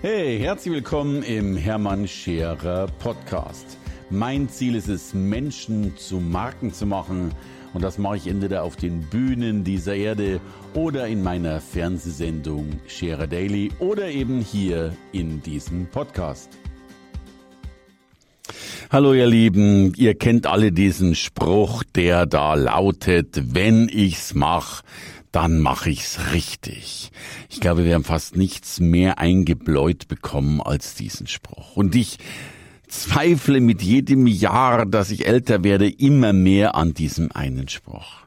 Hey, herzlich willkommen im Hermann Scherer Podcast. Mein Ziel ist es, Menschen zu Marken zu machen. Und das mache ich entweder auf den Bühnen dieser Erde oder in meiner Fernsehsendung Scherer Daily oder eben hier in diesem Podcast. Hallo ihr Lieben, ihr kennt alle diesen Spruch, der da lautet, wenn ich's mach, dann mache ich's richtig. Ich glaube, wir haben fast nichts mehr eingebläut bekommen als diesen Spruch. Und ich zweifle mit jedem Jahr, dass ich älter werde, immer mehr an diesem einen Spruch.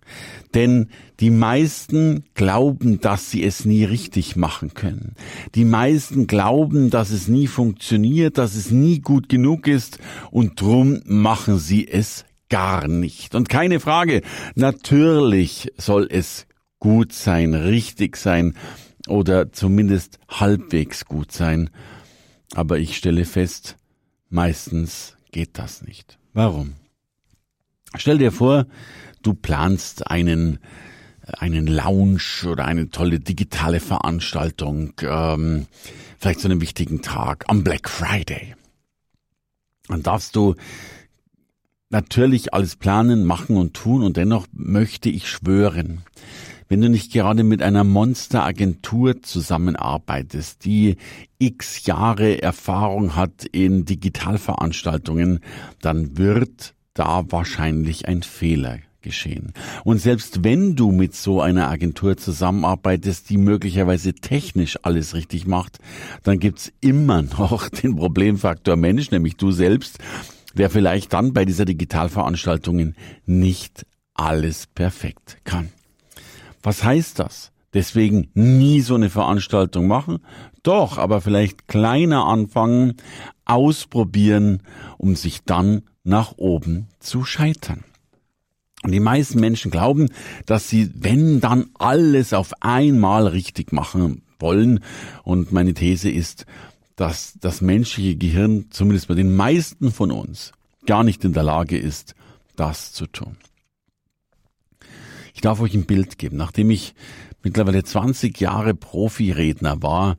Denn die meisten glauben, dass sie es nie richtig machen können. Die meisten glauben, dass es nie funktioniert, dass es nie gut genug ist und drum machen sie es gar nicht. Und keine Frage, natürlich soll es gut sein, richtig sein oder zumindest halbwegs gut sein. Aber ich stelle fest, meistens geht das nicht. Warum? Stell dir vor, du planst einen einen Lounge oder eine tolle digitale Veranstaltung, ähm, vielleicht zu einem wichtigen Tag am Black Friday. Dann darfst du natürlich alles planen, machen und tun und dennoch möchte ich schwören, wenn du nicht gerade mit einer Monsteragentur zusammenarbeitest, die x Jahre Erfahrung hat in Digitalveranstaltungen, dann wird da wahrscheinlich ein Fehler geschehen. Und selbst wenn du mit so einer Agentur zusammenarbeitest, die möglicherweise technisch alles richtig macht, dann gibt's immer noch den Problemfaktor Mensch, nämlich du selbst, der vielleicht dann bei dieser Digitalveranstaltungen nicht alles perfekt kann. Was heißt das? Deswegen nie so eine Veranstaltung machen? Doch, aber vielleicht kleiner anfangen, ausprobieren, um sich dann nach oben zu scheitern. Und die meisten Menschen glauben, dass sie, wenn dann alles auf einmal richtig machen wollen. Und meine These ist, dass das menschliche Gehirn, zumindest bei den meisten von uns, gar nicht in der Lage ist, das zu tun. Ich darf euch ein Bild geben. Nachdem ich mittlerweile 20 Jahre Profiredner war,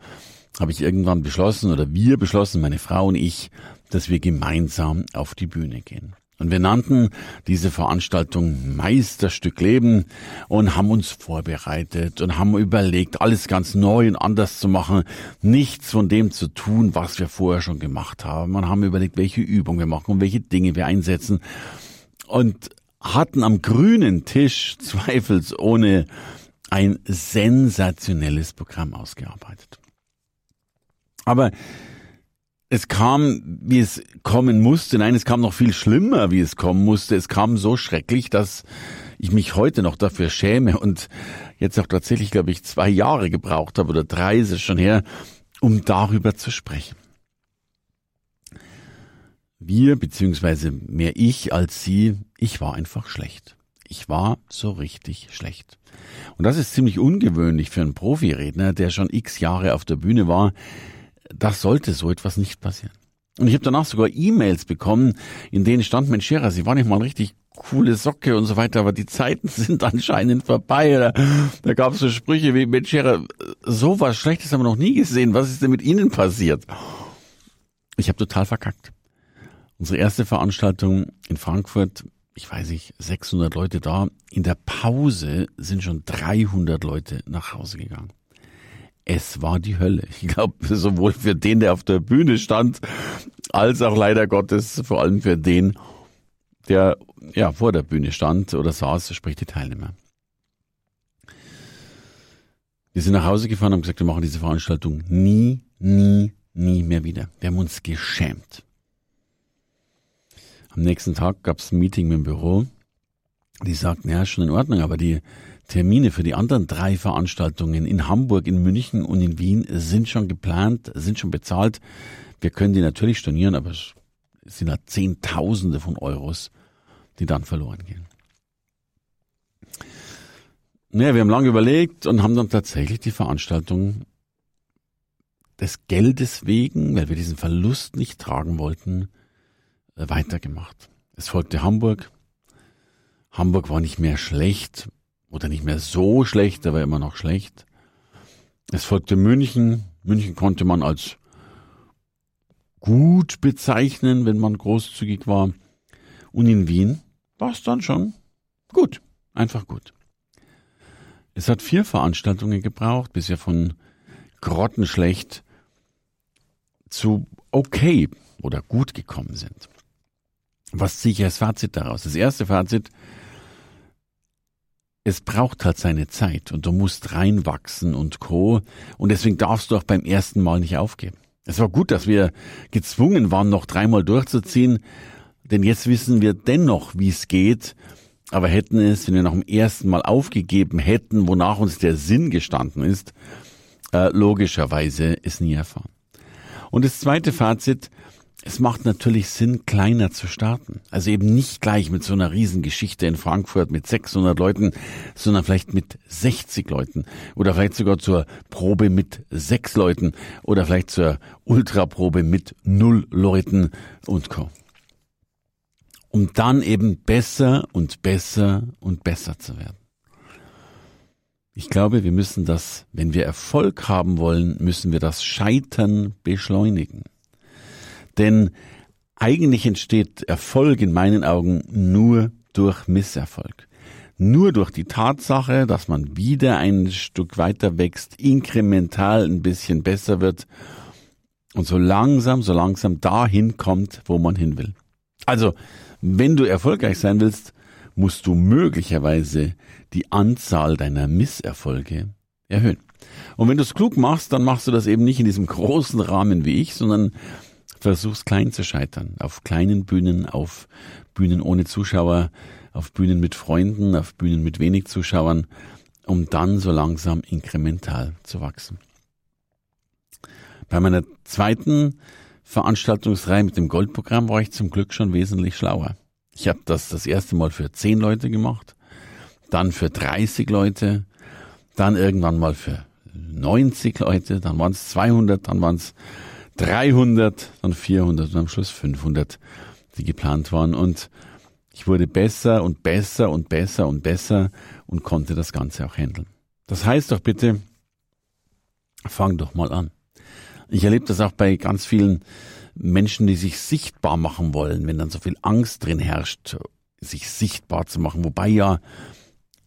habe ich irgendwann beschlossen oder wir beschlossen, meine Frau und ich, dass wir gemeinsam auf die Bühne gehen. Und wir nannten diese Veranstaltung Meisterstück Leben und haben uns vorbereitet und haben überlegt, alles ganz neu und anders zu machen, nichts von dem zu tun, was wir vorher schon gemacht haben. Und haben überlegt, welche Übungen wir machen und welche Dinge wir einsetzen. Und hatten am grünen Tisch zweifelsohne ein sensationelles Programm ausgearbeitet. Aber es kam, wie es kommen musste. Nein, es kam noch viel schlimmer, wie es kommen musste. Es kam so schrecklich, dass ich mich heute noch dafür schäme und jetzt auch tatsächlich, glaube ich, zwei Jahre gebraucht habe oder drei ist es schon her, um darüber zu sprechen wir, beziehungsweise mehr ich als sie, ich war einfach schlecht. Ich war so richtig schlecht. Und das ist ziemlich ungewöhnlich für einen Profiredner, der schon x Jahre auf der Bühne war. Das sollte so etwas nicht passieren. Und ich habe danach sogar E-Mails bekommen, in denen stand, Mensch Scherer, Sie waren nicht mal richtig coole Socke und so weiter, aber die Zeiten sind anscheinend vorbei. Da, da gab es so Sprüche wie, Mensch Scherer, sowas Schlechtes haben wir noch nie gesehen. Was ist denn mit Ihnen passiert? Ich habe total verkackt. Unsere erste Veranstaltung in Frankfurt, ich weiß nicht, 600 Leute da. In der Pause sind schon 300 Leute nach Hause gegangen. Es war die Hölle. Ich glaube, sowohl für den, der auf der Bühne stand, als auch leider Gottes vor allem für den, der ja vor der Bühne stand oder saß, sprich die Teilnehmer. Wir sind nach Hause gefahren und haben gesagt, wir machen diese Veranstaltung nie, nie, nie mehr wieder. Wir haben uns geschämt. Am nächsten Tag gab es ein Meeting mit dem Büro. Die sagten, ja, schon in Ordnung, aber die Termine für die anderen drei Veranstaltungen in Hamburg, in München und in Wien sind schon geplant, sind schon bezahlt. Wir können die natürlich stornieren, aber es sind halt Zehntausende von Euros, die dann verloren gehen. Naja, wir haben lange überlegt und haben dann tatsächlich die Veranstaltung des Geldes wegen, weil wir diesen Verlust nicht tragen wollten, weitergemacht. Es folgte Hamburg. Hamburg war nicht mehr schlecht oder nicht mehr so schlecht, aber immer noch schlecht. Es folgte München. München konnte man als gut bezeichnen, wenn man großzügig war. Und in Wien war es dann schon gut, einfach gut. Es hat vier Veranstaltungen gebraucht, bis wir von grottenschlecht zu okay oder gut gekommen sind. Was ziehe ich als Fazit daraus? Das erste Fazit, es braucht halt seine Zeit und du musst reinwachsen und co. Und deswegen darfst du auch beim ersten Mal nicht aufgeben. Es war gut, dass wir gezwungen waren, noch dreimal durchzuziehen, denn jetzt wissen wir dennoch, wie es geht. Aber hätten es, wenn wir nach dem ersten Mal aufgegeben hätten, wonach uns der Sinn gestanden ist, äh, logischerweise es nie erfahren. Und das zweite Fazit, es macht natürlich Sinn, kleiner zu starten. Also eben nicht gleich mit so einer Riesengeschichte in Frankfurt mit 600 Leuten, sondern vielleicht mit 60 Leuten oder vielleicht sogar zur Probe mit sechs Leuten oder vielleicht zur Ultraprobe mit null Leuten und Co. Um dann eben besser und besser und besser zu werden. Ich glaube, wir müssen das, wenn wir Erfolg haben wollen, müssen wir das Scheitern beschleunigen. Denn eigentlich entsteht Erfolg in meinen Augen nur durch Misserfolg. Nur durch die Tatsache, dass man wieder ein Stück weiter wächst, inkremental ein bisschen besser wird und so langsam, so langsam dahin kommt, wo man hin will. Also, wenn du erfolgreich sein willst, musst du möglicherweise die Anzahl deiner Misserfolge erhöhen. Und wenn du es klug machst, dann machst du das eben nicht in diesem großen Rahmen wie ich, sondern versuchst klein zu scheitern. Auf kleinen Bühnen, auf Bühnen ohne Zuschauer, auf Bühnen mit Freunden, auf Bühnen mit wenig Zuschauern, um dann so langsam inkremental zu wachsen. Bei meiner zweiten Veranstaltungsreihe mit dem Goldprogramm war ich zum Glück schon wesentlich schlauer. Ich habe das das erste Mal für zehn Leute gemacht, dann für 30 Leute, dann irgendwann mal für 90 Leute, dann waren es 200, dann waren es 300, dann 400 und am Schluss 500, die geplant waren. Und ich wurde besser und besser und besser und besser und konnte das Ganze auch handeln. Das heißt doch bitte, fang doch mal an. Ich erlebe das auch bei ganz vielen Menschen, die sich sichtbar machen wollen, wenn dann so viel Angst drin herrscht, sich sichtbar zu machen, wobei ja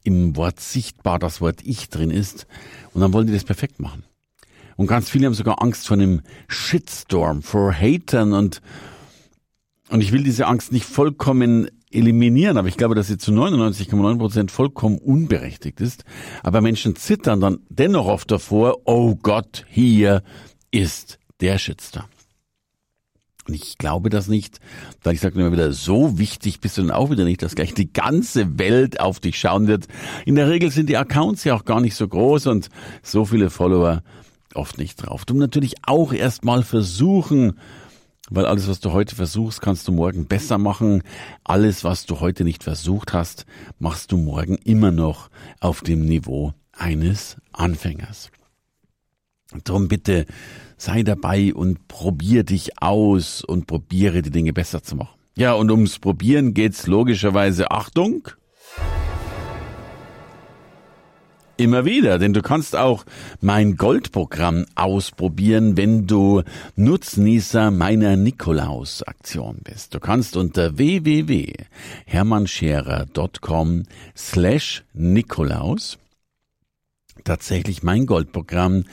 im Wort sichtbar das Wort ich drin ist und dann wollen die das perfekt machen. Und ganz viele haben sogar Angst vor einem Shitstorm, vor Hatern und, und ich will diese Angst nicht vollkommen eliminieren, aber ich glaube, dass sie zu 99,9 Prozent vollkommen unberechtigt ist. Aber Menschen zittern dann dennoch oft davor, oh Gott, hier ist der Shitstorm. Und ich glaube das nicht, weil ich sage immer wieder, so wichtig bist du dann auch wieder nicht, dass gleich die ganze Welt auf dich schauen wird. In der Regel sind die Accounts ja auch gar nicht so groß und so viele Follower oft nicht drauf. Du natürlich auch erstmal versuchen, weil alles, was du heute versuchst, kannst du morgen besser machen. Alles, was du heute nicht versucht hast, machst du morgen immer noch auf dem Niveau eines Anfängers. Drum bitte sei dabei und probier dich aus und probiere die Dinge besser zu machen. Ja, und ums Probieren geht's logischerweise Achtung Immer wieder, denn du kannst auch mein Goldprogramm ausprobieren, wenn du Nutznießer meiner Nikolaus-Aktion bist. Du kannst unter www.hermannscherer.com slash Nikolaus tatsächlich mein Goldprogramm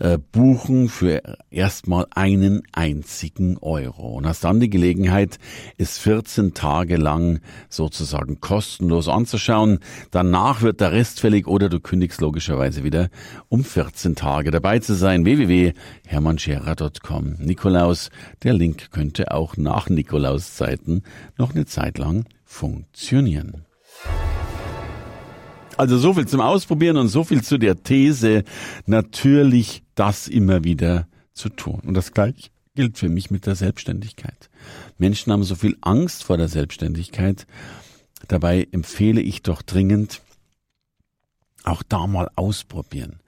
äh, buchen für erstmal einen einzigen Euro und hast dann die Gelegenheit, es 14 Tage lang sozusagen kostenlos anzuschauen. Danach wird der Rest fällig oder du kündigst logischerweise wieder, um 14 Tage dabei zu sein. www.hermannscherer.com. Nikolaus, der Link könnte auch nach Nikolaus Zeiten noch eine Zeit lang funktionieren. Also so viel zum Ausprobieren und so viel zu der These, natürlich das immer wieder zu tun. Und das gleiche gilt für mich mit der Selbstständigkeit. Menschen haben so viel Angst vor der Selbstständigkeit. Dabei empfehle ich doch dringend, auch da mal ausprobieren.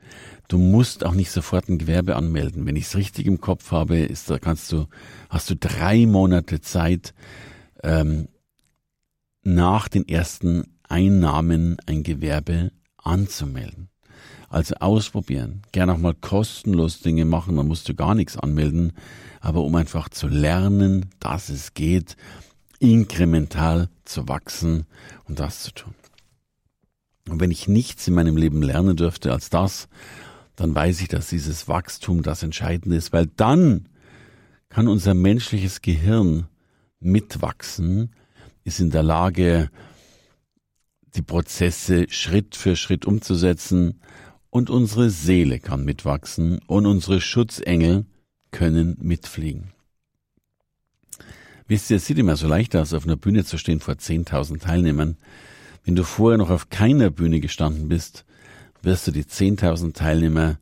Du musst auch nicht sofort ein Gewerbe anmelden. Wenn ich es richtig im Kopf habe, ist da kannst du, hast du drei Monate Zeit, ähm, nach den ersten Einnahmen ein Gewerbe anzumelden. Also ausprobieren. Gerne auch mal kostenlos Dinge machen, dann musst du gar nichts anmelden. Aber um einfach zu lernen, dass es geht, inkremental zu wachsen und das zu tun. Und wenn ich nichts in meinem Leben lernen dürfte als das, dann weiß ich, dass dieses Wachstum das Entscheidende ist, weil dann kann unser menschliches Gehirn mitwachsen, ist in der Lage, die Prozesse Schritt für Schritt umzusetzen und unsere Seele kann mitwachsen und unsere Schutzengel können mitfliegen. Wisst ihr, es sieht immer so leicht aus, auf einer Bühne zu stehen vor 10.000 Teilnehmern. Wenn du vorher noch auf keiner Bühne gestanden bist, wirst du die 10.000 Teilnehmer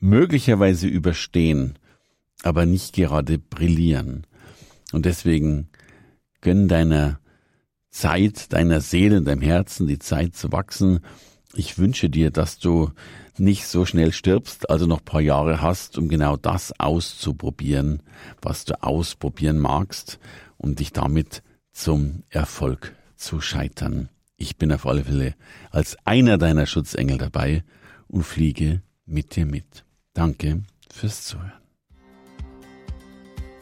möglicherweise überstehen, aber nicht gerade brillieren. Und deswegen gönn deiner Zeit, deiner Seele, deinem Herzen die Zeit zu wachsen. Ich wünsche dir, dass du nicht so schnell stirbst, also noch paar Jahre hast, um genau das auszuprobieren, was du ausprobieren magst, um dich damit zum Erfolg zu scheitern. Ich bin auf alle Fälle als einer deiner Schutzengel dabei und fliege mit dir mit. Danke fürs Zuhören.